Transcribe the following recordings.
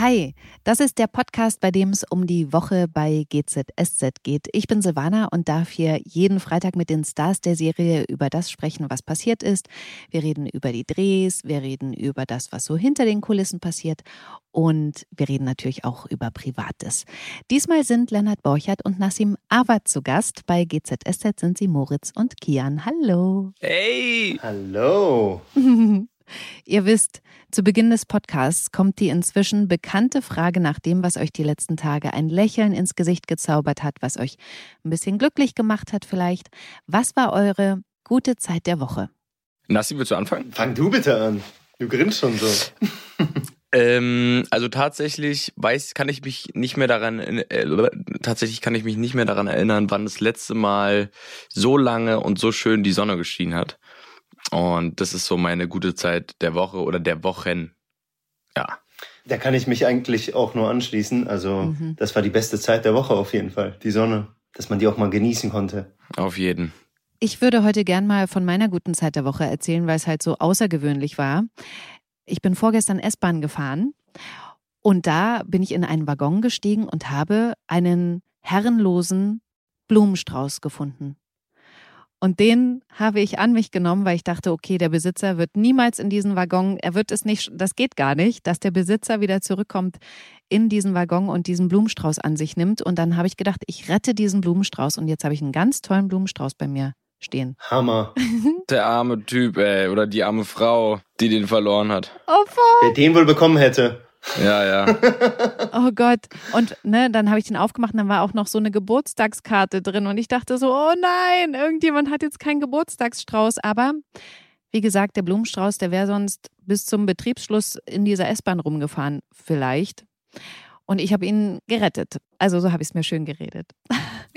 Hi, das ist der Podcast, bei dem es um die Woche bei GZSZ geht. Ich bin Silvana und darf hier jeden Freitag mit den Stars der Serie über das sprechen, was passiert ist. Wir reden über die Drehs, wir reden über das, was so hinter den Kulissen passiert und wir reden natürlich auch über Privates. Diesmal sind Lennart Borchert und Nassim Awad zu Gast. Bei GZSZ sind sie Moritz und Kian. Hallo. Hey! Hallo. Ihr wisst, zu Beginn des Podcasts kommt die inzwischen bekannte Frage nach dem, was euch die letzten Tage ein Lächeln ins Gesicht gezaubert hat, was euch ein bisschen glücklich gemacht hat vielleicht. Was war eure gute Zeit der Woche? Nassi, willst du anfangen? Fang du bitte an. Du grinst schon so. Ähm, also tatsächlich weiß, kann ich mich nicht mehr daran, äh, tatsächlich kann ich mich nicht mehr daran erinnern, wann das letzte Mal so lange und so schön die Sonne geschienen hat. Und das ist so meine gute Zeit der Woche oder der Wochen. Ja. Da kann ich mich eigentlich auch nur anschließen. Also, das war die beste Zeit der Woche auf jeden Fall. Die Sonne. Dass man die auch mal genießen konnte. Auf jeden. Ich würde heute gern mal von meiner guten Zeit der Woche erzählen, weil es halt so außergewöhnlich war. Ich bin vorgestern S-Bahn gefahren und da bin ich in einen Waggon gestiegen und habe einen herrenlosen Blumenstrauß gefunden. Und den habe ich an mich genommen, weil ich dachte, okay, der Besitzer wird niemals in diesen Waggon, er wird es nicht, das geht gar nicht, dass der Besitzer wieder zurückkommt in diesen Waggon und diesen Blumenstrauß an sich nimmt. Und dann habe ich gedacht, ich rette diesen Blumenstrauß und jetzt habe ich einen ganz tollen Blumenstrauß bei mir stehen. Hammer. Der arme Typ, ey, oder die arme Frau, die den verloren hat. Oh, Wer den wohl bekommen hätte. Ja, ja. oh Gott. Und ne, dann habe ich den aufgemacht und dann war auch noch so eine Geburtstagskarte drin. Und ich dachte so, oh nein, irgendjemand hat jetzt keinen Geburtstagsstrauß. Aber wie gesagt, der Blumenstrauß, der wäre sonst bis zum Betriebsschluss in dieser S-Bahn rumgefahren, vielleicht. Und ich habe ihn gerettet. Also so habe ich es mir schön geredet.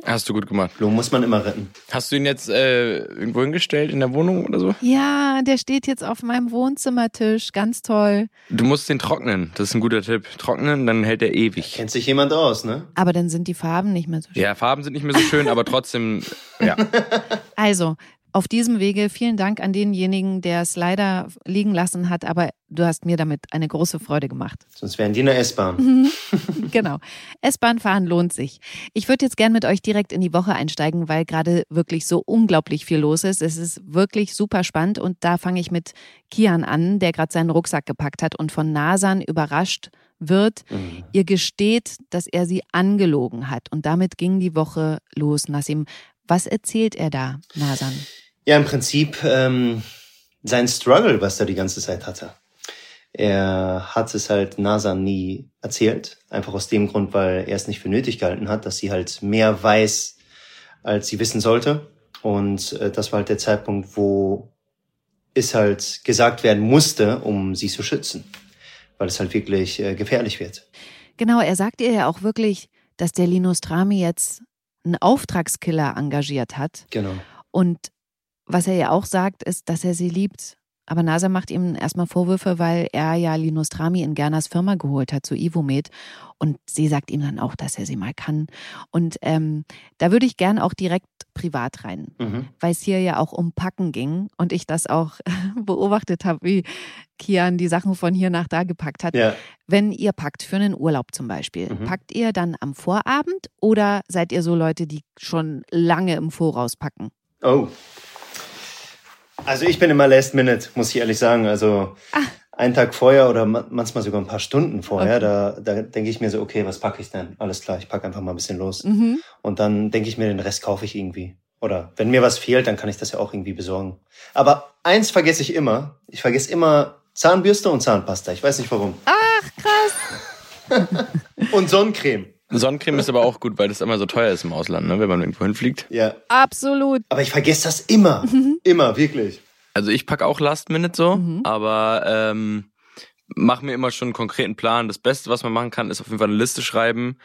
Hast du gut gemacht. Blumen muss man immer retten. Hast du ihn jetzt äh, irgendwo hingestellt in der Wohnung oder so? Ja, der steht jetzt auf meinem Wohnzimmertisch. Ganz toll. Du musst den trocknen. Das ist ein guter Tipp. Trocknen, dann hält er ewig. Kennt sich jemand aus, ne? Aber dann sind die Farben nicht mehr so schön. Ja, Farben sind nicht mehr so schön, aber trotzdem, ja. Also, auf diesem Wege vielen Dank an denjenigen, der es leider liegen lassen hat, aber du hast mir damit eine große Freude gemacht. Sonst wären die in der S-Bahn. genau. S-Bahn fahren lohnt sich. Ich würde jetzt gern mit euch direkt in die Woche einsteigen, weil gerade wirklich so unglaublich viel los ist. Es ist wirklich super spannend und da fange ich mit Kian an, der gerade seinen Rucksack gepackt hat und von Nasan überrascht wird. Mhm. Ihr gesteht, dass er sie angelogen hat und damit ging die Woche los. Nassim, was erzählt er da, Nasan? Ja, im Prinzip ähm, sein Struggle, was er die ganze Zeit hatte. Er hat es halt NASA nie erzählt. Einfach aus dem Grund, weil er es nicht für nötig gehalten hat, dass sie halt mehr weiß, als sie wissen sollte. Und äh, das war halt der Zeitpunkt, wo es halt gesagt werden musste, um sie zu schützen. Weil es halt wirklich äh, gefährlich wird. Genau, er sagt ihr ja auch wirklich, dass der Linus Trami jetzt einen Auftragskiller engagiert hat. Genau. Und was er ja auch sagt, ist, dass er sie liebt. Aber NASA macht ihm erstmal Vorwürfe, weil er ja Linus Trami in Gernas Firma geholt hat, zu Ivomed. Und sie sagt ihm dann auch, dass er sie mal kann. Und ähm, da würde ich gern auch direkt privat rein, Mhm. weil es hier ja auch um Packen ging und ich das auch beobachtet habe, wie Kian die Sachen von hier nach da gepackt hat. Ja. Wenn ihr packt für einen Urlaub zum Beispiel, Mhm. packt ihr dann am Vorabend oder seid ihr so Leute, die schon lange im Voraus packen? Oh. Also ich bin immer Last Minute, muss ich ehrlich sagen. Also einen Tag vorher oder ma- manchmal sogar ein paar Stunden vorher, Okay. da, da denke ich mir so, okay, was packe ich denn? Alles klar, ich packe einfach mal ein bisschen los. Mhm. Und dann denke ich mir, den Rest kaufe ich irgendwie. Oder wenn mir was fehlt, dann kann ich das ja auch irgendwie besorgen. Aber eins vergesse ich immer. Ich vergesse immer Zahnbürste und Zahnpasta. Ich weiß nicht warum. Ach, krass. Und Sonnencreme. Sonnencreme ist aber auch gut, weil das immer so teuer ist im Ausland, ne, wenn man irgendwo hinfliegt. Ja. Absolut. Aber ich vergesse das immer. Immer, wirklich. Also ich pack auch Last Minute so, Mhm. aber ähm, mach mir immer schon einen konkreten Plan. Das Beste, was man machen kann, ist auf jeden Fall eine Liste schreiben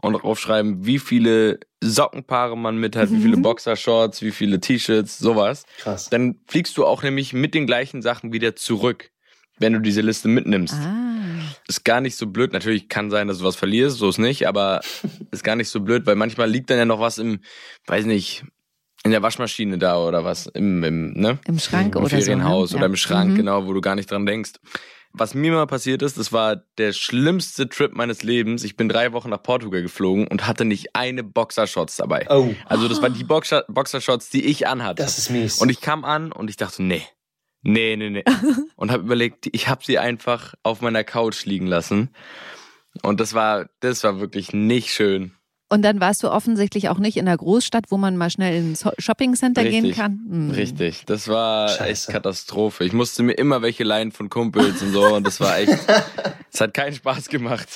und draufschreiben, wie viele Sockenpaare man mit hat, wie viele Boxershorts, wie viele T-Shirts, sowas. Krass. Dann fliegst du auch nämlich mit den gleichen Sachen wieder zurück. Wenn du diese Liste mitnimmst. Ah. Ist gar nicht so blöd. Natürlich kann sein, dass du was verlierst, so ist nicht, aber ist gar nicht so blöd, weil manchmal liegt dann ja noch was im, weiß nicht, in der Waschmaschine da oder was, im, im, ne? Im Schrank Im oder so. ne? Ferienhaus oder Ja. im Schrank, Mhm. genau, wo du gar nicht dran denkst. Was mir mal passiert ist, das war der schlimmste Trip meines Lebens. Ich bin drei Wochen nach Portugal geflogen und hatte nicht eine Boxershorts dabei. Oh, Also das waren die Boxer Boxershorts, die ich anhatte. das ist mies. Und ich kam an und ich dachte, nee, nee, nee, nee. und habe überlegt, ich habe sie einfach auf meiner Couch liegen lassen. Und das war, das war wirklich nicht schön. Und dann warst du offensichtlich auch nicht in der Großstadt, wo man mal schnell ins Shoppingcenter gehen kann. Hm. Richtig. Das war Scheiße. echt Katastrophe. Ich musste mir immer welche leihen von Kumpels und so. Und das war echt, es hat keinen Spaß gemacht.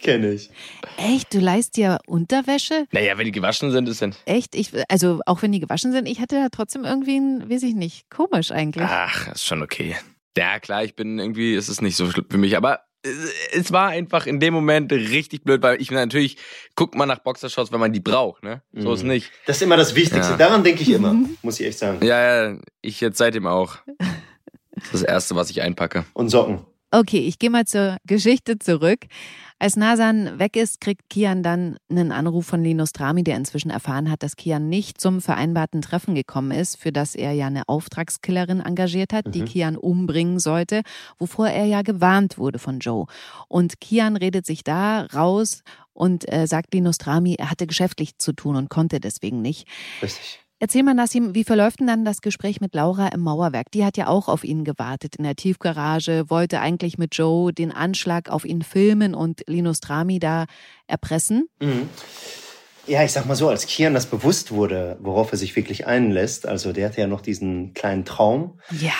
Kenne ich. Echt? Du leist dir Unterwäsche? Naja, wenn die gewaschen sind, ist dann. Echt? Ich, also auch wenn die gewaschen sind, ich hatte da trotzdem irgendwie ein, weiß ich nicht, komisch eigentlich. Ach, ist schon okay. Ja, klar, ich bin irgendwie, es ist nicht so schlimm für mich, aber es war einfach in dem Moment richtig blöd, weil ich natürlich guckt man nach Boxershorts, wenn man die braucht, ne? So ist Mhm. nicht. Das ist immer das Wichtigste. Ja. Daran denke ich immer, muss ich echt sagen. Ja, ja, ich jetzt seitdem auch. Das ist das erste, was ich einpacke. Und Socken. Okay, ich gehe mal zur Geschichte zurück. Als Nasan weg ist, kriegt Kian dann einen Anruf von Linus Drami, der inzwischen erfahren hat, dass Kian nicht zum vereinbarten Treffen gekommen ist, für das er ja eine Auftragskillerin engagiert hat, die Mhm. Kian umbringen sollte, wovor er ja gewarnt wurde von Joe. Und Kian redet sich da raus und äh, sagt Linus Drami, er hatte geschäftlich zu tun und konnte deswegen nicht. Richtig. Erzähl mal, Nassim, wie verläuft denn dann das Gespräch mit Laura im Mauerwerk? Die hat ja auch auf ihn gewartet in der Tiefgarage, wollte eigentlich mit Joe den Anschlag auf ihn filmen und Linus Drami da erpressen. Mhm. Ja, ich sag mal so, als Kian das bewusst wurde, worauf er sich wirklich einlässt, also der hatte ja noch diesen kleinen Traum, Ja.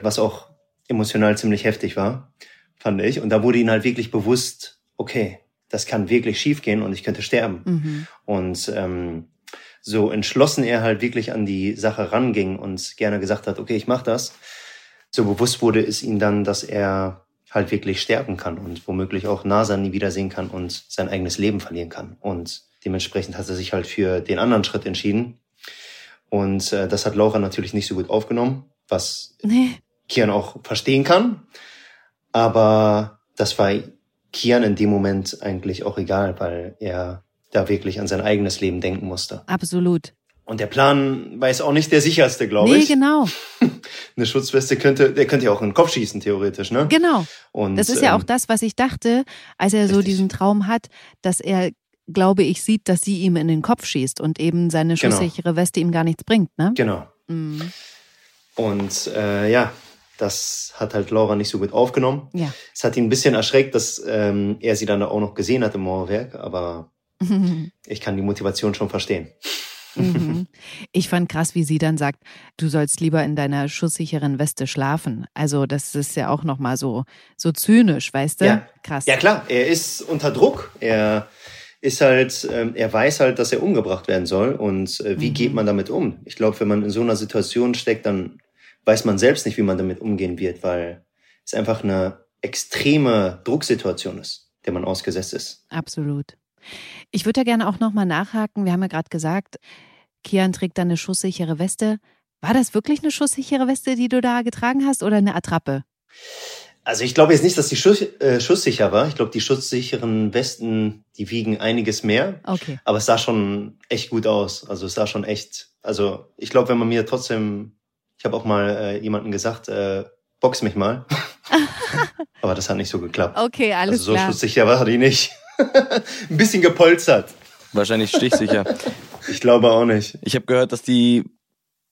was auch emotional ziemlich heftig war, fand ich. Und da wurde ihm halt wirklich bewusst, okay, das kann wirklich schiefgehen und ich könnte sterben. Mhm. Und ähm, so entschlossen er halt wirklich an die Sache ranging und gerne gesagt hat, okay, ich mach das, so bewusst wurde es ihm dann, dass er halt wirklich sterben kann und womöglich auch Nasa nie wiedersehen kann und sein eigenes Leben verlieren kann. Und dementsprechend hat er sich halt für den anderen Schritt entschieden. Und äh, das hat Laura natürlich nicht so gut aufgenommen, was Nee. Kian auch verstehen kann. Aber das war Kian in dem Moment eigentlich auch egal, weil er da wirklich an sein eigenes Leben denken musste. Absolut. Und der Plan war jetzt auch nicht der sicherste, glaube nee, ich. genau. Eine Schutzweste könnte, der könnte ja auch in den Kopf schießen, theoretisch, ne? Genau. Und, Das ist ja ähm, auch das, was ich dachte, als er so Richtig. diesen Traum hat, dass er, glaube ich, sieht, dass sie ihm in den Kopf schießt und eben seine Genau. schusssichere Weste ihm gar nichts bringt, ne? Genau. Mhm. Und äh, ja, das hat halt Laura nicht so gut aufgenommen. Ja. Es hat ihn ein bisschen erschreckt, dass ähm, er sie dann auch noch gesehen hat im Mauerwerk, aber ich kann die Motivation schon verstehen. Mhm. Ich fand krass, wie sie dann sagt, du sollst lieber in deiner schusssicheren Weste schlafen. Also das ist ja auch noch mal so so zynisch, weißt du? Ja. Krass. Ja klar, er ist unter Druck. Er ist halt, ähm, er weiß halt, dass er umgebracht werden soll. Und äh, wie Mhm. geht man damit um? Ich glaube, wenn man in so einer Situation steckt, dann weiß man selbst nicht, wie man damit umgehen wird, weil es einfach eine extreme Drucksituation ist, der man ausgesetzt ist. Absolut. Ich würde da gerne auch noch mal nachhaken. Wir haben ja gerade gesagt, Kian trägt da eine schusssichere Weste. War das wirklich eine schusssichere Weste, die du da getragen hast, oder eine Attrappe? Also ich glaube jetzt nicht, dass die Schuss, äh, schusssicher war. Ich glaube, die schusssicheren Westen, die wiegen einiges mehr. Okay. Aber es sah schon echt gut aus. Also es sah schon echt. Also ich glaube, wenn man mir trotzdem, ich habe auch mal äh, jemanden gesagt, äh, box mich mal. Aber das hat nicht so geklappt. Okay, alles also so klar. schusssicher war die nicht. Ein bisschen gepolstert. Wahrscheinlich stichsicher. Ich glaube auch nicht. Ich habe gehört, dass die,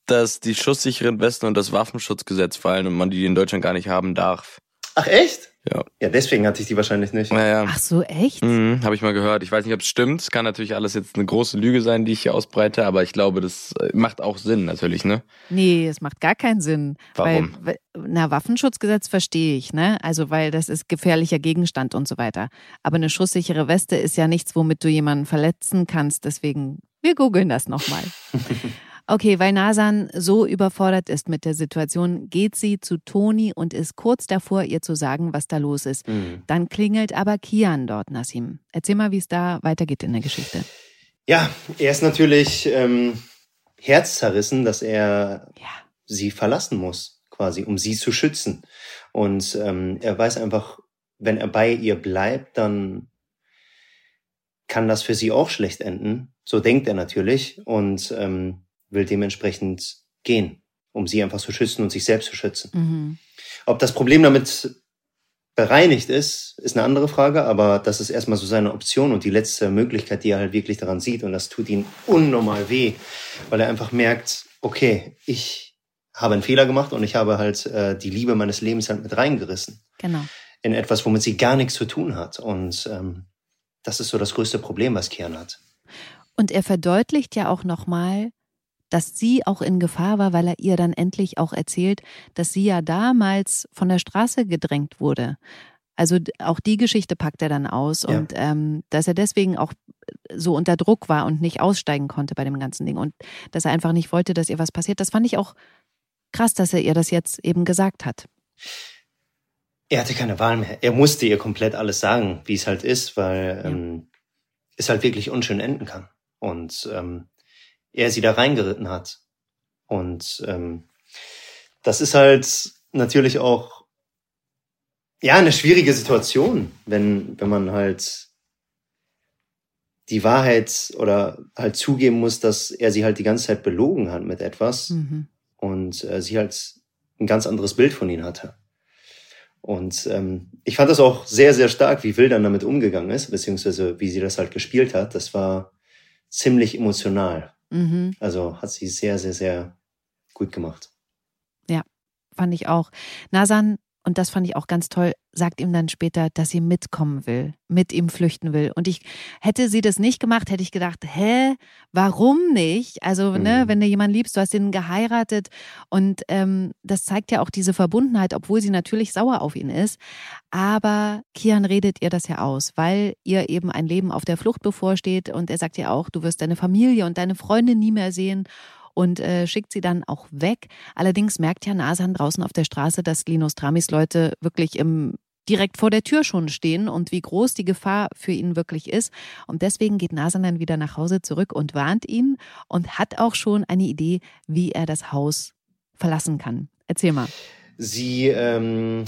dass die schusssicheren Westen und das Waffenschutzgesetz fallen und man die in Deutschland gar nicht haben darf. Ach echt? Ja. Ja, deswegen hatte ich die wahrscheinlich nicht. Naja. Ach so, echt? Mhm, habe ich mal gehört. Ich weiß nicht, ob es stimmt. Es kann natürlich alles jetzt eine große Lüge sein, die ich hier ausbreite, aber ich glaube, das äh, macht auch Sinn natürlich, ne? Nee, es macht gar keinen Sinn. Warum? Weil, weil- na, Waffenschutzgesetz verstehe ich, ne? Also, weil das ist gefährlicher Gegenstand und so weiter. Aber eine schusssichere Weste ist ja nichts, womit du jemanden verletzen kannst. Deswegen, wir googeln das nochmal. Okay, weil Nasan so überfordert ist mit der Situation, geht sie zu Toni und ist kurz davor, ihr zu sagen, was da los ist. Mhm. Dann klingelt aber Kian dort, Nassim. Erzähl mal, wie es da weitergeht in der Geschichte. Ja, er ist natürlich ähm, herzzerrissen, dass er Ja. sie verlassen muss, quasi, um sie zu schützen. Und ähm, er weiß einfach, wenn er bei ihr bleibt, dann kann das für sie auch schlecht enden. So denkt er natürlich und ähm, will dementsprechend gehen, um sie einfach zu schützen und sich selbst zu schützen. Mhm. Ob das Problem damit bereinigt ist, ist eine andere Frage, aber das ist erstmal so seine Option und die letzte Möglichkeit, die er halt wirklich daran sieht. Und das tut ihm unnormal weh, weil er einfach merkt, okay, ich habe einen Fehler gemacht und ich habe halt äh, die Liebe meines Lebens halt mit reingerissen. Genau. In etwas, womit sie gar nichts zu tun hat. Und ähm, das ist so das größte Problem, was Kian hat. Und er verdeutlicht ja auch nochmal, dass sie auch in Gefahr war, weil er ihr dann endlich auch erzählt, dass sie ja damals von der Straße gedrängt wurde. Also auch die Geschichte packt er dann aus Ja. und ähm, dass er deswegen auch so unter Druck war und nicht aussteigen konnte bei dem ganzen Ding und dass er einfach nicht wollte, dass ihr was passiert. Das fand ich auch krass, dass er ihr das jetzt eben gesagt hat. Er hatte keine Wahl mehr. Er musste ihr komplett alles sagen, wie es halt ist, weil Ja. ähm, es halt wirklich unschön enden kann. Und ähm, er sie da reingeritten hat. Und ähm, das ist halt natürlich auch ja eine schwierige Situation, wenn wenn man halt die Wahrheit oder halt zugeben muss, dass er sie halt die ganze Zeit belogen hat mit etwas Mhm. und äh, sie halt ein ganz anderes Bild von ihm hatte. Und ähm, ich fand das auch sehr, sehr stark, wie Will dann damit umgegangen ist, beziehungsweise wie sie das halt gespielt hat. Das war ziemlich emotional. Mhm. Also hat sie sehr, sehr, sehr gut gemacht. Fand ich auch. Nasan, und das fand ich auch ganz toll, sagt ihm dann später, dass sie mitkommen will, mit ihm flüchten will. Und ich hätte sie das nicht gemacht, hätte ich gedacht, hä, warum nicht? Also, ne, Mhm. wenn du jemanden liebst, du hast ihn geheiratet und ähm, das zeigt ja auch diese Verbundenheit, obwohl sie natürlich sauer auf ihn ist. Aber Kian redet ihr das ja aus, weil ihr eben ein Leben auf der Flucht bevorsteht und er sagt ja auch, du wirst deine Familie und deine Freunde nie mehr sehen und äh, schickt sie dann auch weg. Allerdings merkt ja Nasan draußen auf der Straße, dass Linus Tramis Leute wirklich im direkt vor der Tür schon stehen und wie groß die Gefahr für ihn wirklich ist. Und deswegen geht Nasan dann wieder nach Hause zurück und warnt ihn und hat auch schon eine Idee, wie er das Haus verlassen kann. Erzähl mal. Sie ähm,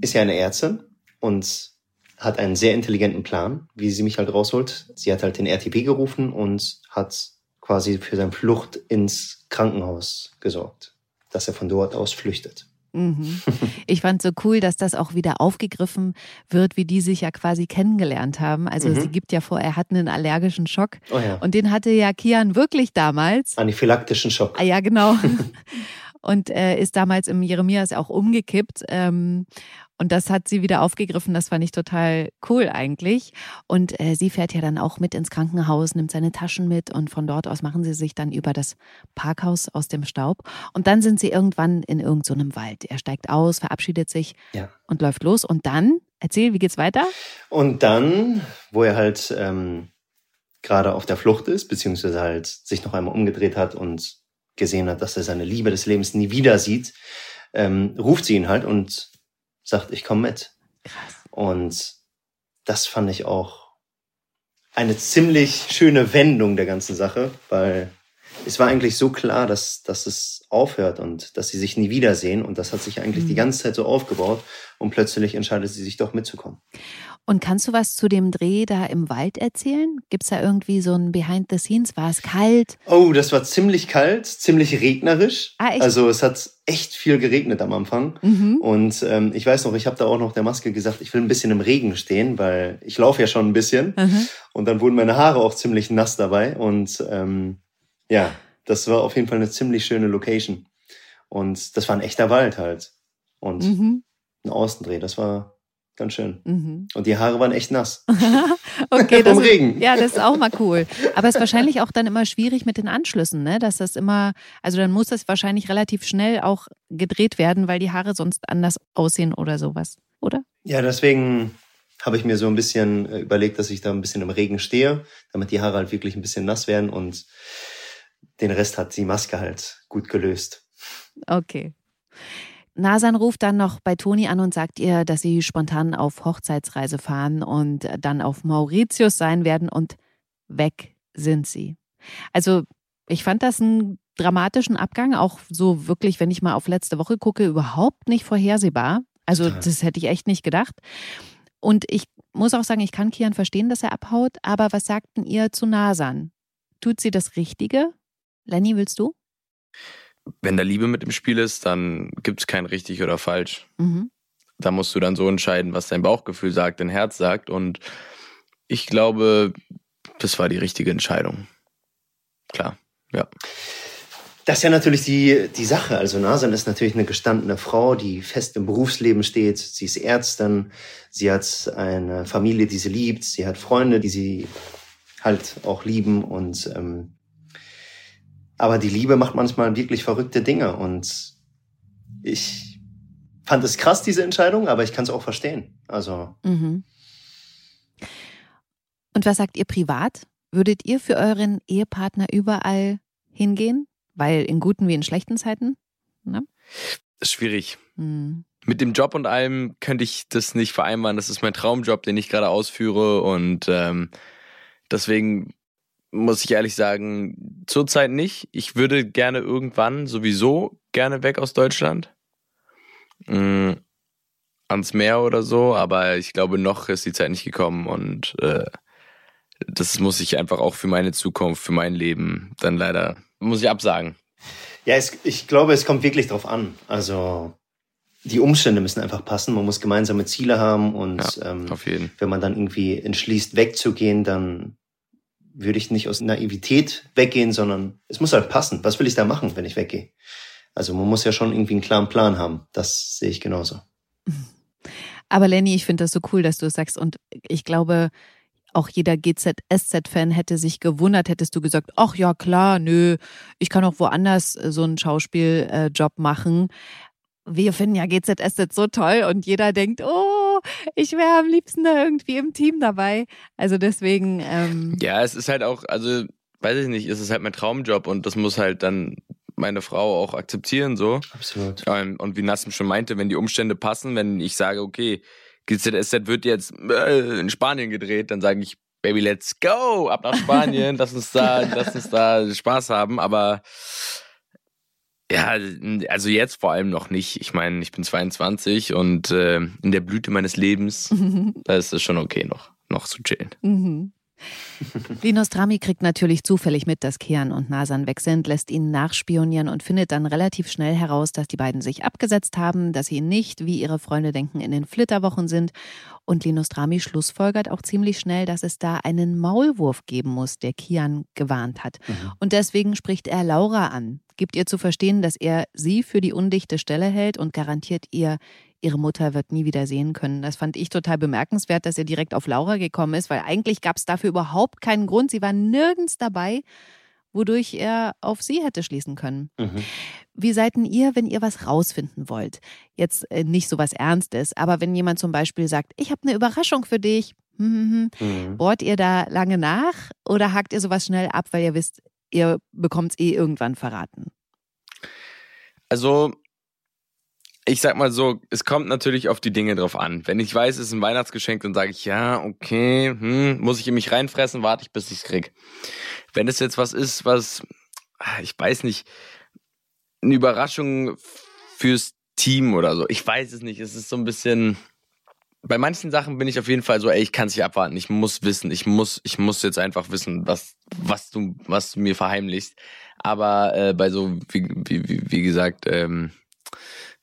ist ja eine Ärztin und hat einen sehr intelligenten Plan, wie sie mich halt rausholt. Sie hat halt den RTP gerufen und hat quasi für seine Flucht ins Krankenhaus gesorgt, dass er von dort aus flüchtet. Mhm. Ich fand so cool, dass das auch wieder aufgegriffen wird, wie die sich ja quasi kennengelernt haben. Also Mhm. sie gibt ja vor, er hat einen allergischen Schock. Oh ja. Und den hatte ja Kian wirklich damals. Anaphylaktischen Schock. Ah ja, genau. Und äh, ist damals im Jeremias auch umgekippt. Ähm, und das hat sie wieder aufgegriffen. Das fand ich total cool eigentlich. Und äh, sie fährt ja dann auch mit ins Krankenhaus, nimmt seine Taschen mit und von dort aus machen sie sich dann über das Parkhaus aus dem Staub. Und dann sind sie irgendwann in irgendeinem so Wald. Er steigt aus, verabschiedet sich Ja. und läuft los. Und dann, erzähl, wie geht's weiter? Und dann, wo er halt ähm, gerade auf der Flucht ist, beziehungsweise halt sich noch einmal umgedreht hat und gesehen hat, dass er seine Liebe des Lebens nie wieder sieht, ähm, ruft sie ihn halt und sagt, ich komme mit. Krass. Und das fand ich auch eine ziemlich schöne Wendung der ganzen Sache, weil es war eigentlich so klar, dass, dass es aufhört und dass sie sich nie wiedersehen. Und das hat sich eigentlich Mhm. die ganze Zeit so aufgebaut und plötzlich entscheidet sie sich doch mitzukommen. Und kannst du was zu dem Dreh da im Wald erzählen? Gibt's da irgendwie so ein Behind the Scenes? War es kalt? Oh, das war ziemlich kalt, ziemlich regnerisch. Ah, echt? Also es hat echt viel geregnet am Anfang. Mhm. Und ähm, ich weiß noch, ich habe da auch noch der Maske gesagt, ich will ein bisschen im Regen stehen, weil ich laufe ja schon ein bisschen. Mhm. Und dann wurden meine Haare auch ziemlich nass dabei. Und ähm, ja, das war auf jeden Fall eine ziemlich schöne Location. Und das war ein echter Wald halt. Und Mhm. ein Außendreh, das war ganz schön. Mhm. Und die Haare waren echt nass. Okay, das Vom ist, Regen. ja, das ist auch mal cool. Aber es ist wahrscheinlich auch dann immer schwierig mit den Anschlüssen, ne? Dass das immer, also dann muss das wahrscheinlich relativ schnell auch gedreht werden, weil die Haare sonst anders aussehen oder sowas, oder? Ja, deswegen habe ich mir so ein bisschen äh, überlegt, dass ich da ein bisschen im Regen stehe, damit die Haare halt wirklich ein bisschen nass werden und den Rest hat die Maske halt gut gelöst. Okay. Nasan ruft dann noch bei Toni an und sagt ihr, dass sie spontan auf Hochzeitsreise fahren und dann auf Mauritius sein werden und weg sind sie. Also ich fand das ein dramatischen Abgang, auch so wirklich, wenn ich mal auf letzte Woche gucke, überhaupt nicht vorhersehbar. Also das hätte ich echt nicht gedacht. Und ich muss auch sagen, ich kann Kian verstehen, dass er abhaut, aber was sagten ihr zu Nasan? Tut sie das Richtige? Lenny, willst du? Wenn da Liebe mit im Spiel ist, dann gibt es kein richtig oder falsch. Mhm. Da musst du dann so entscheiden, was dein Bauchgefühl sagt, dein Herz sagt. Und ich glaube, das war die richtige Entscheidung. Klar, ja. Das ist ja natürlich die, die Sache. Also Nasan ist natürlich eine gestandene Frau, die fest im Berufsleben steht. Sie ist Ärztin. Sie hat eine Familie, die sie liebt. Sie hat Freunde, die sie halt auch lieben. Und ähm, aber die Liebe macht manchmal wirklich verrückte Dinge. Und ich fand es krass, diese Entscheidung, aber ich kann es auch verstehen. Also. Mhm. Und was sagt ihr privat? Würdet ihr für euren Ehepartner überall hingehen? Weil in guten wie in schlechten Zeiten? Ne? Das ist schwierig. Hm. Mit dem Job und allem könnte ich das nicht vereinbaren. Das ist mein Traumjob, den ich gerade ausführe. Und ähm, deswegen muss ich ehrlich sagen, zurzeit nicht. Ich würde gerne irgendwann sowieso gerne weg aus Deutschland. Mhm. Ans Meer oder so, aber ich glaube, noch ist die Zeit nicht gekommen und äh, das muss ich einfach auch für meine Zukunft, für mein Leben dann leider, muss ich absagen. Ja, es, ich glaube, es kommt wirklich drauf an. Also die Umstände müssen einfach passen. Man muss gemeinsame Ziele haben und Ja, ähm, wenn man dann irgendwie entschließt, wegzugehen, dann würde ich nicht aus Naivität weggehen, sondern es muss halt passen. Was will ich da machen, wenn ich weggehe? Also man muss ja schon irgendwie einen klaren Plan haben. Das sehe ich genauso. Aber Lenny, ich finde das so cool, dass du es sagst. Und ich glaube, auch jeder GZSZ-Fan hätte sich gewundert, hättest du gesagt, ach ja, klar, nö, ich kann auch woanders so einen Schauspieljob machen. Wir finden ja GZSZ so toll und jeder denkt, oh, ich wäre am liebsten da irgendwie im Team dabei. Also deswegen, ähm, Ja, es ist halt auch, also weiß ich nicht, es ist halt mein Traumjob und das muss halt dann meine Frau auch akzeptieren so. Absolut. Ähm, Und wie Nassim schon meinte, wenn die Umstände passen, wenn ich sage, okay, GZSZ wird jetzt äh, in Spanien gedreht, dann sage ich, Baby, let's go, ab nach Spanien, lass uns da, lass uns da Spaß haben, aber ja, also jetzt vor allem noch nicht. Ich meine, ich bin 22 und äh, in der Blüte meines Lebens, da ist es schon okay noch, noch zu chillen. Mhm. Linus Drami kriegt natürlich zufällig mit, dass Kian und Nasan weg sind, lässt ihn nachspionieren und findet dann relativ schnell heraus, dass die beiden sich abgesetzt haben, dass sie nicht, wie ihre Freunde denken, in den Flitterwochen sind. Und Linus Drami schlussfolgert auch ziemlich schnell, dass es da einen Maulwurf geben muss, der Kian gewarnt hat. Mhm. Und deswegen spricht er Laura an, gibt ihr zu verstehen, dass er sie für die undichte Stelle hält und garantiert ihr, ihre Mutter wird nie wieder sehen können. Das fand ich total bemerkenswert, dass er direkt auf Laura gekommen ist, weil eigentlich gab es dafür überhaupt keinen Grund. Sie war nirgends dabei, wodurch er auf sie hätte schließen können. Mhm. Wie seid denn ihr, wenn ihr was rausfinden wollt? Jetzt äh, nicht so was Ernstes, aber wenn jemand zum Beispiel sagt, ich habe eine Überraschung für dich, hm, hm, hm, Mhm. bohrt ihr da lange nach oder hakt ihr sowas schnell ab, weil ihr wisst, ihr bekommt es eh irgendwann verraten? Also, ich sag mal so, es kommt natürlich auf die Dinge drauf an. Wenn ich weiß, es ist ein Weihnachtsgeschenk, dann sage ich, ja, okay, hm, muss ich in mich reinfressen, warte ich, bis ich's krieg. Wenn es jetzt was ist, was, ah, ich weiß nicht, eine Überraschung fürs Team oder so, ich weiß es nicht, es ist so ein bisschen, bei manchen Sachen bin ich auf jeden Fall so, ey, ich kann es nicht abwarten, ich muss wissen, ich muss, ich muss jetzt einfach wissen, was, was du, was du mir verheimlichst. Aber äh, bei so, wie, wie, wie, wie gesagt, ähm,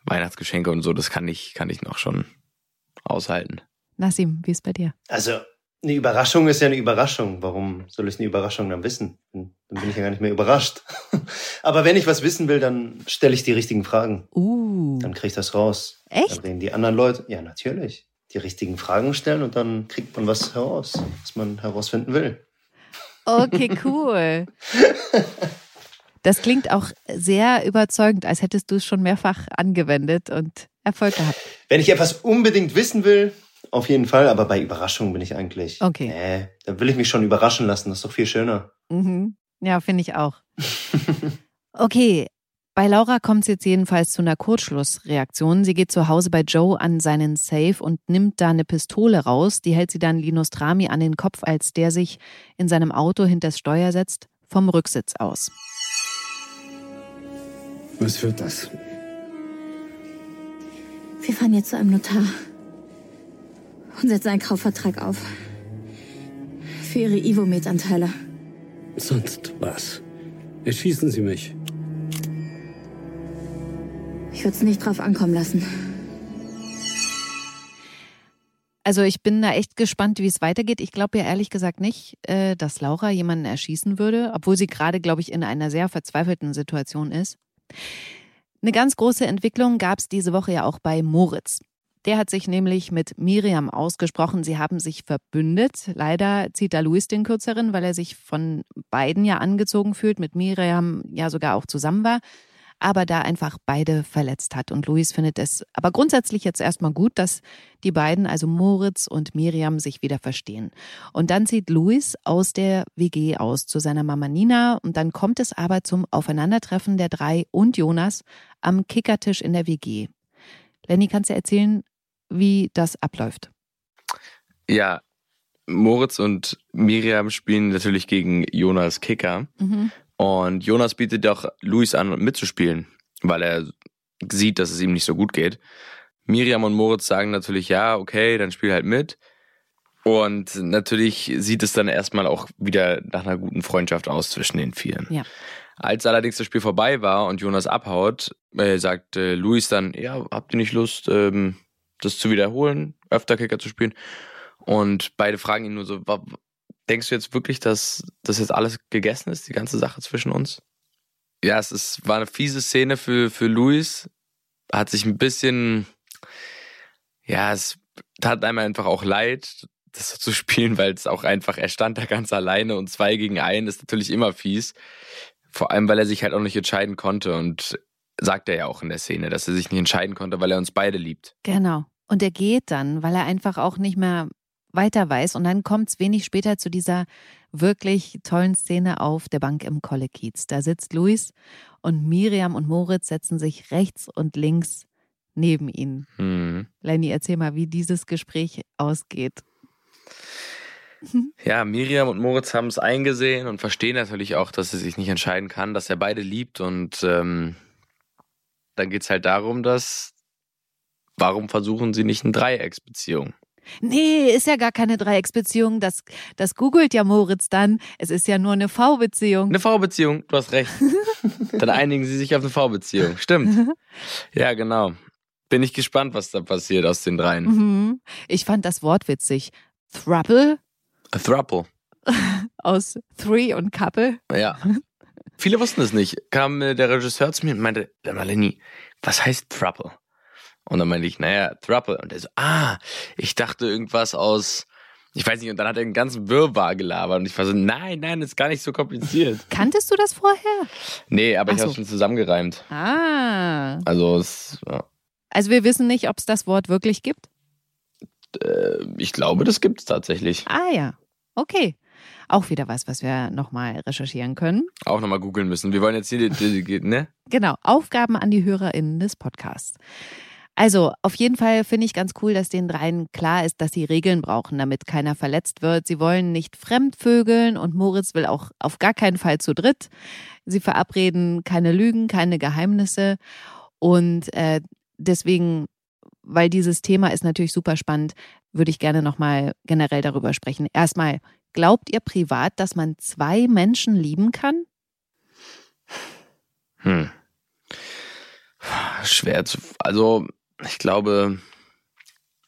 Weihnachtsgeschenke und so, das kann ich, kann ich noch schon aushalten. Nassim, wie ist bei dir? Also eine Überraschung ist ja eine Überraschung. Warum soll ich eine Überraschung dann wissen? Dann bin ich ja gar nicht mehr überrascht. Aber wenn ich was wissen will, dann stelle ich die richtigen Fragen. Uh, Dann kriege ich das raus. echt? Dann reden die anderen Leute, ja natürlich, die richtigen Fragen stellen und dann kriegt man was heraus, was man herausfinden will. Okay, cool. Das klingt auch sehr überzeugend, als hättest du es schon mehrfach angewendet und Erfolg gehabt. Wenn ich etwas unbedingt wissen will, auf jeden Fall, aber bei Überraschungen bin ich eigentlich. Okay. Nee, da will ich mich schon überraschen lassen, das ist doch viel schöner. Mhm. Ja, finde ich auch. Okay, bei Laura kommt es jetzt jedenfalls zu einer Kurzschlussreaktion. Sie geht zu Hause bei Joe an seinen Safe und nimmt da eine Pistole raus. Die hält sie dann Linus Trami an den Kopf, als der sich in seinem Auto hinters Steuer setzt, vom Rücksitz aus. Was wird das? Wir fahren jetzt zu einem Notar und setzen einen Kaufvertrag auf. Für ihre Ivomed-Anteile. Sonst was? Erschießen Sie mich. Ich würde es nicht drauf ankommen lassen. Also ich bin da echt gespannt, wie es weitergeht. Ich glaube ja ehrlich gesagt nicht, äh, dass Laura jemanden erschießen würde, obwohl sie gerade, glaube ich, in einer sehr verzweifelten Situation ist. Eine ganz große Entwicklung gab es diese Woche ja auch bei Moritz. Der hat sich nämlich mit Miriam ausgesprochen. Sie haben sich verbündet. Leider zieht da Luis den Kürzeren, weil er sich von beiden ja angezogen fühlt, mit Miriam ja sogar auch zusammen war aber da einfach beide verletzt hat. Und Luis findet es aber grundsätzlich jetzt erstmal gut, dass die beiden, also Moritz und Miriam, sich wieder verstehen. Und dann zieht Luis aus der WG aus zu seiner Mama Nina und dann kommt es aber zum Aufeinandertreffen der drei und Jonas am Kickertisch in der WG. Lenny, kannst du erzählen, wie das abläuft? Ja, Moritz und Miriam spielen natürlich gegen Jonas Kicker. Mhm. Und Jonas bietet auch Luis an, mitzuspielen, weil er sieht, dass es ihm nicht so gut geht. Miriam und Moritz sagen natürlich, ja, okay, dann spiel halt mit. Und natürlich sieht es dann erstmal auch wieder nach einer guten Freundschaft aus zwischen den Vieren. Ja. Als allerdings das Spiel vorbei war und Jonas abhaut, äh, sagt äh, Luis dann, ja, habt ihr nicht Lust, ähm, das zu wiederholen, öfter Kicker zu spielen? Und beide fragen ihn nur so, Denkst du jetzt wirklich, dass das jetzt alles gegessen ist, die ganze Sache zwischen uns? Ja, es ist, war eine fiese Szene für, für Luis. Hat sich ein bisschen, ja, es tat einem einfach auch leid, das so zu spielen, weil es auch einfach, er stand da ganz alleine und zwei gegen einen ist natürlich immer fies. Vor allem, weil er sich halt auch nicht entscheiden konnte und sagt er ja auch in der Szene, dass er sich nicht entscheiden konnte, weil er uns beide liebt. Genau. Und er geht dann, weil er einfach auch nicht mehr weiter weiß. Und dann kommt es wenig später zu dieser wirklich tollen Szene auf der Bank im Kollekiez. Da sitzt Luis und Miriam und Moritz setzen sich rechts und links neben ihn. Hm. Lenny, erzähl mal, wie dieses Gespräch ausgeht. Ja, Miriam und Moritz haben es eingesehen und verstehen natürlich auch, dass er sich nicht entscheiden kann, dass er beide liebt. Und ähm, dann geht es halt darum, dass, warum versuchen sie nicht eine Dreiecksbeziehung? Nee, ist ja gar keine Dreiecksbeziehung. Das, das googelt ja Moritz dann. Es ist ja nur eine V-Beziehung. Eine V-Beziehung, du hast recht. dann einigen sie sich auf eine V-Beziehung. Stimmt. Ja, genau. Bin ich gespannt, was da passiert aus den dreien. Mhm. Ich fand das Wort witzig. Thruple. A thruple. aus Three und Couple. Ja. Viele wussten es nicht. Kam äh, der Regisseur zu mir und meinte, Lenny, was heißt Thruple? Und dann meinte ich, naja, Thruple. Und er so, ah, ich dachte irgendwas aus, ich weiß nicht, und dann hat er einen ganzen Wirrwarr gelabert. Und ich war so, nein, nein, ist gar nicht so kompliziert. Kanntest du das vorher? Nee, aber Ach ich so. habe es schon zusammengereimt. Ah. Also, es, ja. Also wir wissen nicht, ob es das Wort wirklich gibt? Äh, ich glaube, das gibt es tatsächlich. Ah ja, okay. Auch wieder was, was wir nochmal recherchieren können. Auch nochmal googeln müssen. Wir wollen jetzt hier, die, die, ne? Genau, Aufgaben an die HörerInnen des Podcasts. Also auf jeden Fall finde ich ganz cool, dass den dreien klar ist, dass sie Regeln brauchen, damit keiner verletzt wird. Sie wollen nicht fremdvögeln und Moritz will auch auf gar keinen Fall zu dritt. Sie verabreden keine Lügen, keine Geheimnisse und äh, deswegen, weil dieses Thema ist natürlich super spannend, würde ich gerne nochmal generell darüber sprechen. Erstmal, glaubt ihr privat, dass man zwei Menschen lieben kann? Hm. Schwer zu. Also, ich glaube,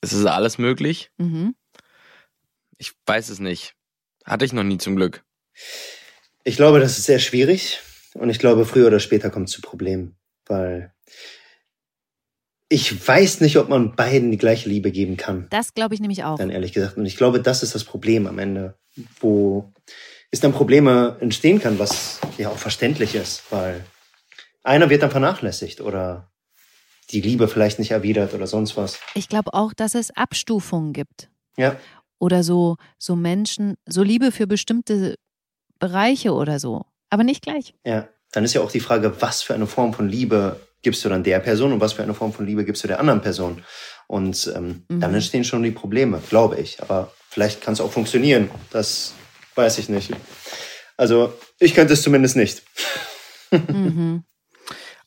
es ist alles möglich. Mhm. Ich weiß es nicht. Hatte ich noch nie zum Glück. Ich glaube, das ist sehr schwierig und ich glaube, früher oder später kommt es zu Problemen, weil ich weiß nicht, ob man beiden die gleiche Liebe geben kann. Das glaube ich nämlich auch. Dann ehrlich gesagt. Und ich glaube, das ist das Problem am Ende, wo es dann Probleme entstehen kann, was ja auch verständlich ist, weil einer wird dann vernachlässigt oder die Liebe vielleicht nicht erwidert oder sonst was. Ich glaube auch, dass es Abstufungen gibt. Ja. Oder so, so Menschen, so Liebe für bestimmte Bereiche oder so. Aber nicht gleich. Ja. Dann ist ja auch die Frage, was für eine Form von Liebe gibst du dann der Person und was für eine Form von Liebe gibst du der anderen Person? Und ähm, mhm. dann entstehen schon die Probleme, glaube ich. Aber vielleicht kann es auch funktionieren. Das weiß ich nicht. Also ich könnte es zumindest nicht. mhm.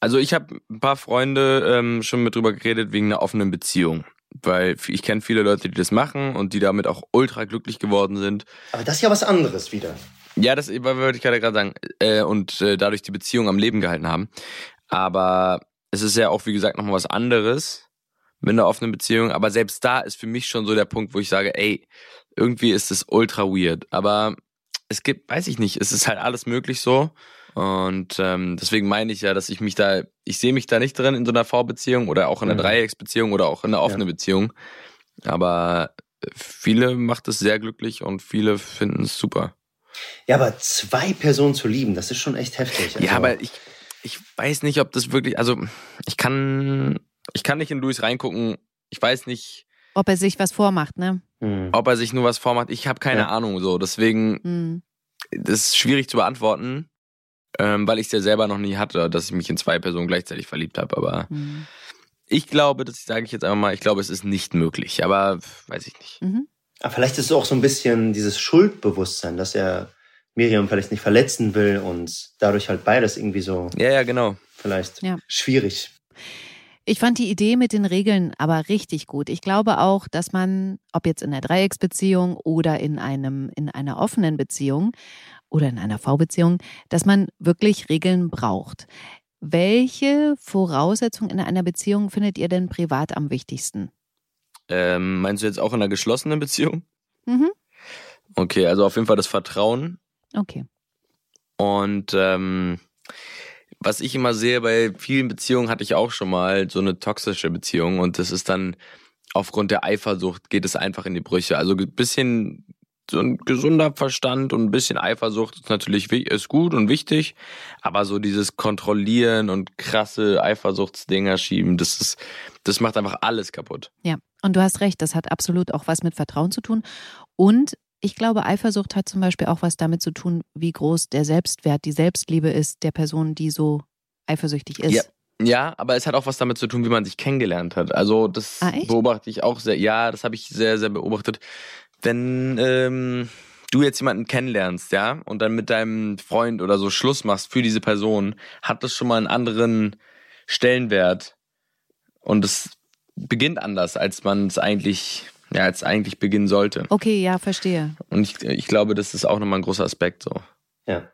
Also ich habe ein paar Freunde ähm, schon mit drüber geredet wegen einer offenen Beziehung. Weil ich kenne viele Leute, die das machen und die damit auch ultra glücklich geworden sind. Aber das ist ja was anderes wieder. Ja, das wollte ich gerade sagen. Äh, und äh, dadurch die Beziehung am Leben gehalten haben. Aber es ist ja auch, wie gesagt, nochmal was anderes mit einer offenen Beziehung. Aber selbst da ist für mich schon so der Punkt, wo ich sage, ey, irgendwie ist es ultra weird. Aber es gibt, weiß ich nicht, es ist halt alles möglich so. Und ähm, deswegen meine ich ja, dass ich mich da, ich sehe mich da nicht drin in so einer V-Beziehung oder auch in einer mhm. Dreiecksbeziehung oder auch in einer offenen ja. Beziehung. Aber viele macht es sehr glücklich und viele finden es super. Ja, aber zwei Personen zu lieben, das ist schon echt heftig. Also ja, aber ich, ich weiß nicht, ob das wirklich, also ich kann, ich kann nicht in Luis reingucken. Ich weiß nicht. Ob er sich was vormacht, ne? Mhm. Ob er sich nur was vormacht. Ich habe keine ja. Ahnung so. Deswegen, mhm. das ist schwierig zu beantworten ähm, weil ich es ja selber noch nie hatte, dass ich mich in zwei Personen gleichzeitig verliebt habe. Aber mhm. ich glaube, das sage ich jetzt einfach mal, ich glaube, es ist nicht möglich, aber weiß ich nicht. Mhm. Aber vielleicht ist es auch so ein bisschen dieses Schuldbewusstsein, dass er Miriam vielleicht nicht verletzen will und dadurch halt beides irgendwie so. Ja, ja, genau. Vielleicht ja. schwierig. Ich fand die Idee mit den Regeln aber richtig gut. Ich glaube auch, dass man, ob jetzt in der Dreiecksbeziehung oder in einem, in einer offenen Beziehung, oder in einer V-Beziehung, dass man wirklich Regeln braucht. Welche Voraussetzungen in einer Beziehung findet ihr denn privat am wichtigsten? Ähm, meinst du jetzt auch in einer geschlossenen Beziehung? Mhm. Okay, also auf jeden Fall das Vertrauen. Okay. Und ähm, was ich immer sehe bei vielen Beziehungen, hatte ich auch schon mal so eine toxische Beziehung und das ist dann aufgrund der Eifersucht geht es einfach in die Brüche. Also ein bisschen so ein gesunder Verstand und ein bisschen Eifersucht ist natürlich ist gut und wichtig, aber so dieses Kontrollieren und krasse Eifersuchtsdinger schieben, das ist, das macht einfach alles kaputt. Ja, und du hast recht, das hat absolut auch was mit Vertrauen zu tun. Und ich glaube, Eifersucht hat zum Beispiel auch was damit zu tun, wie groß der Selbstwert, die Selbstliebe ist der Person, die so eifersüchtig ist. Ja. Ja, aber es hat auch was damit zu tun, wie man sich kennengelernt hat. Also das ah, beobachte ich auch sehr. Ja, das habe ich sehr, sehr beobachtet wenn ähm, du jetzt jemanden kennenlernst, ja, und dann mit deinem Freund oder so Schluss machst für diese Person, hat das schon mal einen anderen Stellenwert. Und es beginnt anders, als man es eigentlich, ja, als eigentlich beginnen sollte. Okay, ja, verstehe. Und ich, ich glaube, das ist auch nochmal ein großer Aspekt so. Ja.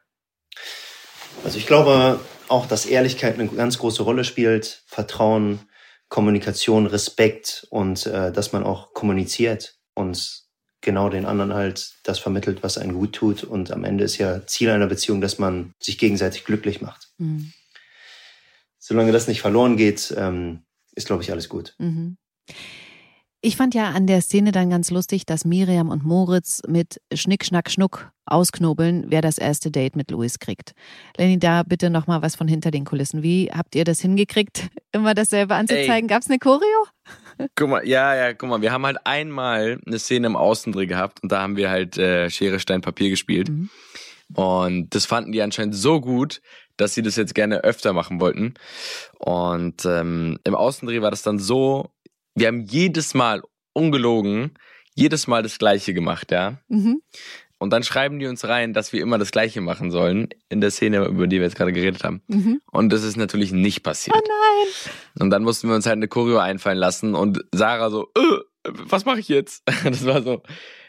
Also ich glaube auch, dass Ehrlichkeit eine ganz große Rolle spielt, Vertrauen, Kommunikation, Respekt und äh, dass man auch kommuniziert und genau den anderen halt das vermittelt, was einen gut tut. Und am Ende ist ja Ziel einer Beziehung, dass man sich gegenseitig glücklich macht. Mhm. Solange das nicht verloren geht, ähm, ist, glaube ich, alles gut. Mhm. Ich fand ja an der Szene dann ganz lustig, dass Miriam und Moritz mit Schnick, Schnack, Schnuck ausknobeln, wer das erste Date mit Louis kriegt. Lenny, da bitte nochmal was von hinter den Kulissen. Wie habt ihr das hingekriegt, immer dasselbe anzuzeigen? Gab es eine Choreo? Guck mal, ja, ja, guck mal, wir haben halt einmal eine Szene im Außendreh gehabt und da haben wir halt äh, Schere, Stein, Papier gespielt. Mhm. Und das fanden die anscheinend so gut, dass sie das jetzt gerne öfter machen wollten. Und ähm, im Außendreh war das dann so, wir haben jedes Mal, ungelogen, jedes Mal das Gleiche gemacht, ja. Mhm. Und dann schreiben die uns rein, dass wir immer das Gleiche machen sollen in der Szene, über die wir jetzt gerade geredet haben. Mhm. Und das ist natürlich nicht passiert. Oh nein! Und dann mussten wir uns halt eine Choreo einfallen lassen und Sarah so, äh, was mache ich jetzt? Das war so,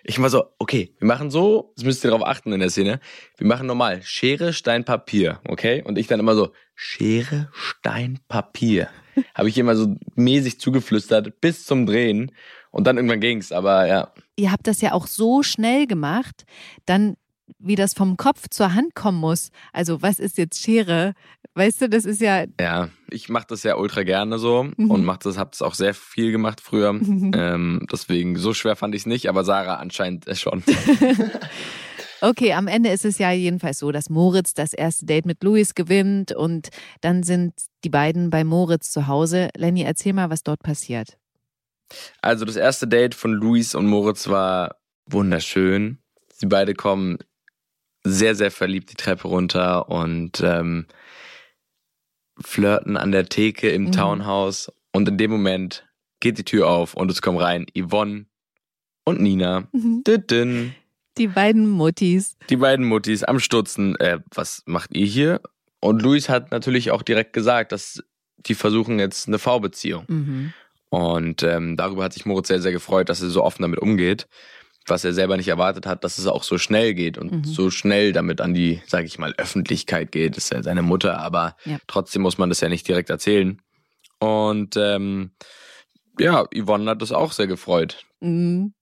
ich war so, okay, wir machen so, das müsst ihr darauf achten in der Szene. Wir machen normal Schere, Stein, Papier, okay? Und ich dann immer so, Schere, Stein, Papier. Habe ich immer so mäßig zugeflüstert bis zum Drehen. Und dann irgendwann ging's, aber ja. Ihr habt das ja auch so schnell gemacht, dann wie das vom Kopf zur Hand kommen muss. Also was ist jetzt Schere? Weißt du, das ist ja. Ja, ich mache das ja ultra gerne so mhm. und mach das, hab das auch sehr viel gemacht früher. Mhm. Ähm, deswegen so schwer fand ich es nicht, aber Sarah anscheinend schon. okay, am Ende ist es ja jedenfalls so, dass Moritz das erste Date mit Louis gewinnt und dann sind die beiden bei Moritz zu Hause. Lenny, erzähl mal, was dort passiert. Also das erste Date von Louis und Moritz war wunderschön. Sie beide kommen sehr, sehr verliebt die Treppe runter und ähm, flirten an der Theke im mhm. Townhouse. Und in dem Moment geht die Tür auf und es kommen rein Yvonne und Nina. Mhm. Die beiden Muttis. Die beiden Muttis am Stutzen. Äh, was macht ihr hier? und Luis hat natürlich auch direkt gesagt, dass die versuchen jetzt eine V-Beziehung. Mhm. Und ähm, darüber hat sich Moritz sehr, sehr gefreut, dass er so offen damit umgeht. Was er selber nicht erwartet hat, dass es auch so schnell geht und Mhm. so schnell damit an die, sage ich mal, Öffentlichkeit geht. Das ist ja seine Mutter, aber Ja. trotzdem muss man das ja nicht direkt erzählen. Und ähm, ja, Yvonne hat das auch sehr gefreut. Mhm.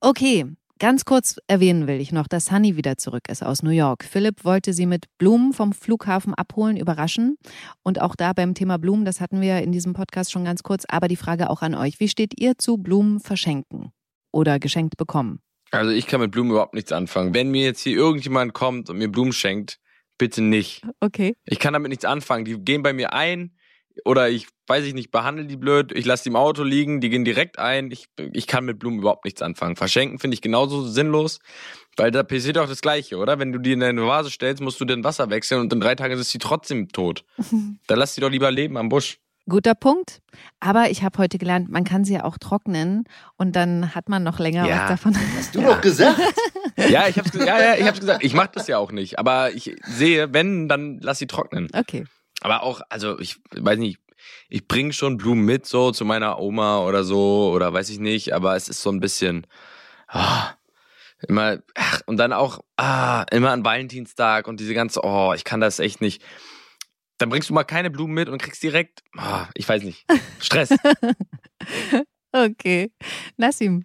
Okay, ganz kurz erwähnen will ich noch, dass Sunny wieder zurück ist aus New York. Philipp wollte sie mit Blumen vom Flughafen abholen, überraschen. Und auch da beim Thema Blumen, das hatten wir in diesem Podcast schon ganz kurz, aber die Frage auch an euch. Wie steht ihr zu Blumen verschenken oder geschenkt bekommen? Also ich kann mit Blumen überhaupt nichts anfangen. Wenn mir jetzt hier irgendjemand kommt und mir Blumen schenkt, bitte nicht. Okay. Ich kann damit nichts anfangen. Die gehen bei mir ein oder ich weiß ich nicht, behandle die blöd, ich lasse die im Auto liegen, die gehen direkt ein. Ich, ich kann mit Blumen überhaupt nichts anfangen. Verschenken finde ich genauso sinnlos, weil da passiert auch das Gleiche, oder? Wenn du die in deine Vase stellst, musst du den Wasser wechseln und in drei Tagen ist sie trotzdem tot. Dann lass sie doch lieber leben am Busch. Guter Punkt. Aber ich habe heute gelernt, man kann sie ja auch trocknen und dann hat man noch länger Ja. was davon. Hast du doch gesagt. Ja, ich hab's, ge- ja, ja, ich hab's gesagt. Ich mach das ja auch nicht. Aber ich sehe, wenn, dann lass sie trocknen. Okay. Aber auch, also ich weiß nicht, ich bringe schon Blumen mit, so zu meiner Oma oder so, oder weiß ich nicht, aber es ist so ein bisschen, ah, immer, ach, und dann auch, ah, immer an Valentinstag und diese ganze, oh, ich kann das echt nicht. Dann bringst du mal keine Blumen mit und kriegst direkt, ah, ich weiß nicht, Stress. Okay. Nassim.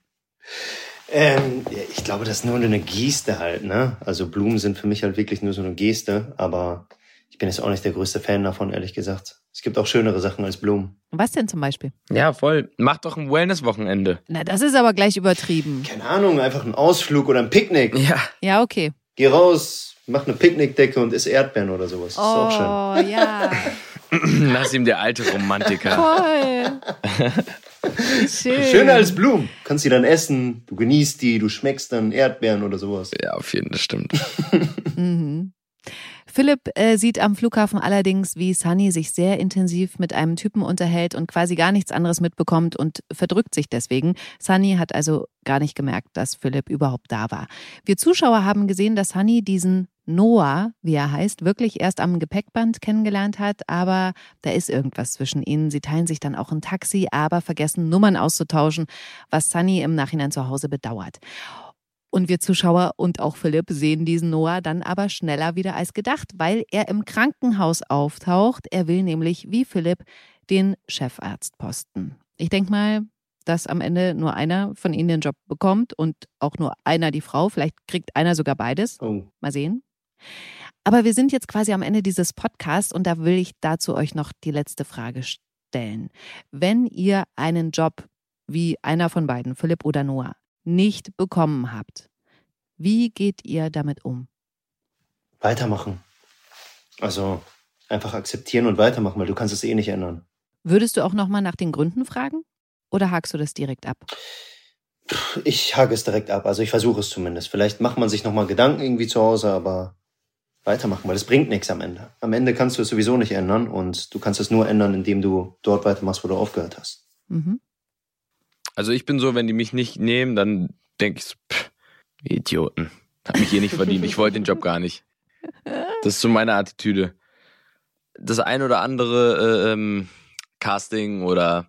Ähm, ja, ich glaube, das ist nur eine Geste halt, ne? Also Blumen sind für mich halt wirklich nur so eine Geste, aber ich bin jetzt auch nicht der größte Fan davon, ehrlich gesagt. Es gibt auch schönere Sachen als Blumen. Was denn zum Beispiel? ja, voll. Mach doch ein Wellness-Wochenende. Na, das ist aber gleich übertrieben. Keine Ahnung, einfach ein Ausflug oder ein Picknick. Ja, Ja, okay. Geh raus, mach eine Picknickdecke und iss Erdbeeren oder sowas. Das ist auch schön. Oh, ja. lass ihm der alte Romantiker. Voll. Schön. Schöner als Blumen. Du kannst sie dann essen, du genießt die, du schmeckst dann Erdbeeren oder sowas. Ja, auf jeden Fall, das stimmt. Mhm. Philipp äh, sieht am Flughafen allerdings, wie Sunny sich sehr intensiv mit einem Typen unterhält und quasi gar nichts anderes mitbekommt und verdrückt sich deswegen. Sunny hat also gar nicht gemerkt, dass Philipp überhaupt da war. Wir Zuschauer haben gesehen, dass Sunny diesen Noah, wie er heißt, wirklich erst am Gepäckband kennengelernt hat, aber da ist irgendwas zwischen ihnen. Sie teilen sich dann auch ein Taxi, aber vergessen Nummern auszutauschen, was Sunny im Nachhinein zu Hause bedauert. Und wir Zuschauer und auch Philipp sehen diesen Noah dann aber schneller wieder als gedacht, weil er im Krankenhaus auftaucht. Er will nämlich, wie Philipp, den Chefarztposten. Ich denke mal, dass am Ende nur einer von ihnen den Job bekommt und auch nur einer die Frau. Vielleicht kriegt einer sogar beides. Oh. Mal sehen. Aber wir sind jetzt quasi am Ende dieses Podcasts und da will ich dazu euch noch die letzte Frage stellen. Wenn ihr einen Job wie einer von beiden, Philipp oder Noah, nicht bekommen habt, wie geht ihr damit um? Weitermachen. Also einfach akzeptieren und weitermachen, weil du kannst es eh nicht ändern. Würdest du auch nochmal nach den Gründen fragen? Oder hakst du das direkt ab? Ich hake es direkt ab. Also ich versuche es zumindest. Vielleicht macht man sich nochmal Gedanken irgendwie zu Hause, aber weitermachen, weil es bringt nichts am Ende. Am Ende kannst du es sowieso nicht ändern und du kannst es nur ändern, indem du dort weitermachst, wo du aufgehört hast. Mhm. Also ich bin so, wenn die mich nicht nehmen, dann denke ich so, pff, Idioten. Hab mich hier nicht verdient. Ich wollte den Job gar nicht. Das ist so meine Attitüde. Das ein oder andere äh, ähm, Casting oder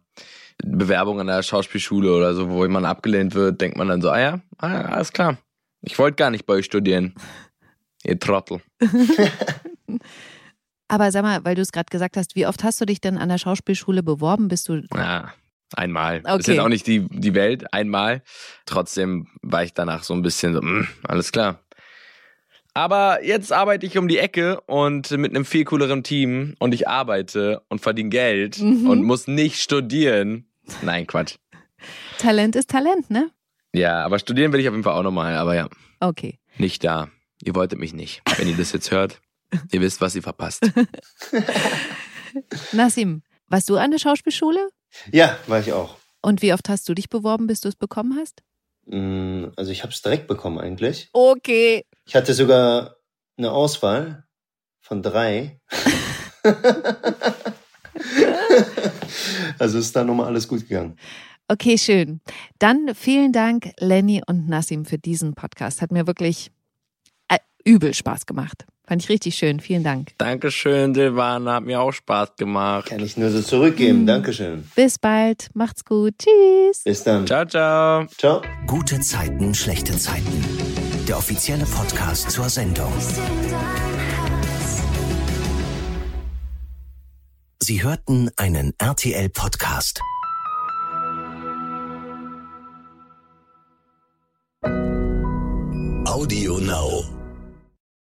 Bewerbung an der Schauspielschule oder so, wo jemand abgelehnt wird, denkt man dann so, ah ja, ah ja alles klar. Ich wollte gar nicht bei euch studieren. Ihr Trottel. Aber sag mal, weil du es gerade gesagt hast, wie oft hast du dich denn an der Schauspielschule beworben? Bist du. Ja, einmal. Ist Okay. jetzt auch nicht die, die Welt, einmal. Trotzdem war ich danach so ein bisschen so, mm, alles klar. Aber jetzt arbeite ich um die Ecke und mit einem viel cooleren Team und ich arbeite und verdiene Geld Mhm. und muss nicht studieren. Nein, Quatsch. Talent ist Talent, ne? Ja, aber studieren will ich auf jeden Fall auch nochmal, aber ja, Okay. nicht da. Ihr wolltet mich nicht. Wenn ihr das jetzt hört, ihr wisst, was ihr verpasst. Nassim, warst du an der Schauspielschule? Ja, war ich auch. Und wie oft hast du dich beworben, bis du es bekommen hast? Mm, Also ich habe es direkt bekommen eigentlich. Okay. Ich hatte sogar eine Auswahl von drei. also ist da nochmal alles gut gegangen. Okay, schön. Dann vielen Dank, Lenny und Nassim, für diesen Podcast. Hat mir wirklich äh, übel Spaß gemacht. Fand ich richtig schön. Vielen Dank. Dankeschön, Silvana. Hat mir auch Spaß gemacht. Kann ich nur so zurückgeben. Dankeschön. Bis bald. Macht's gut. Tschüss. Bis dann. Ciao, ciao. Ciao. Gute Zeiten, schlechte Zeiten. Der offizielle Podcast zur Sendung. Sie hörten einen RTL-Podcast. Audio Now.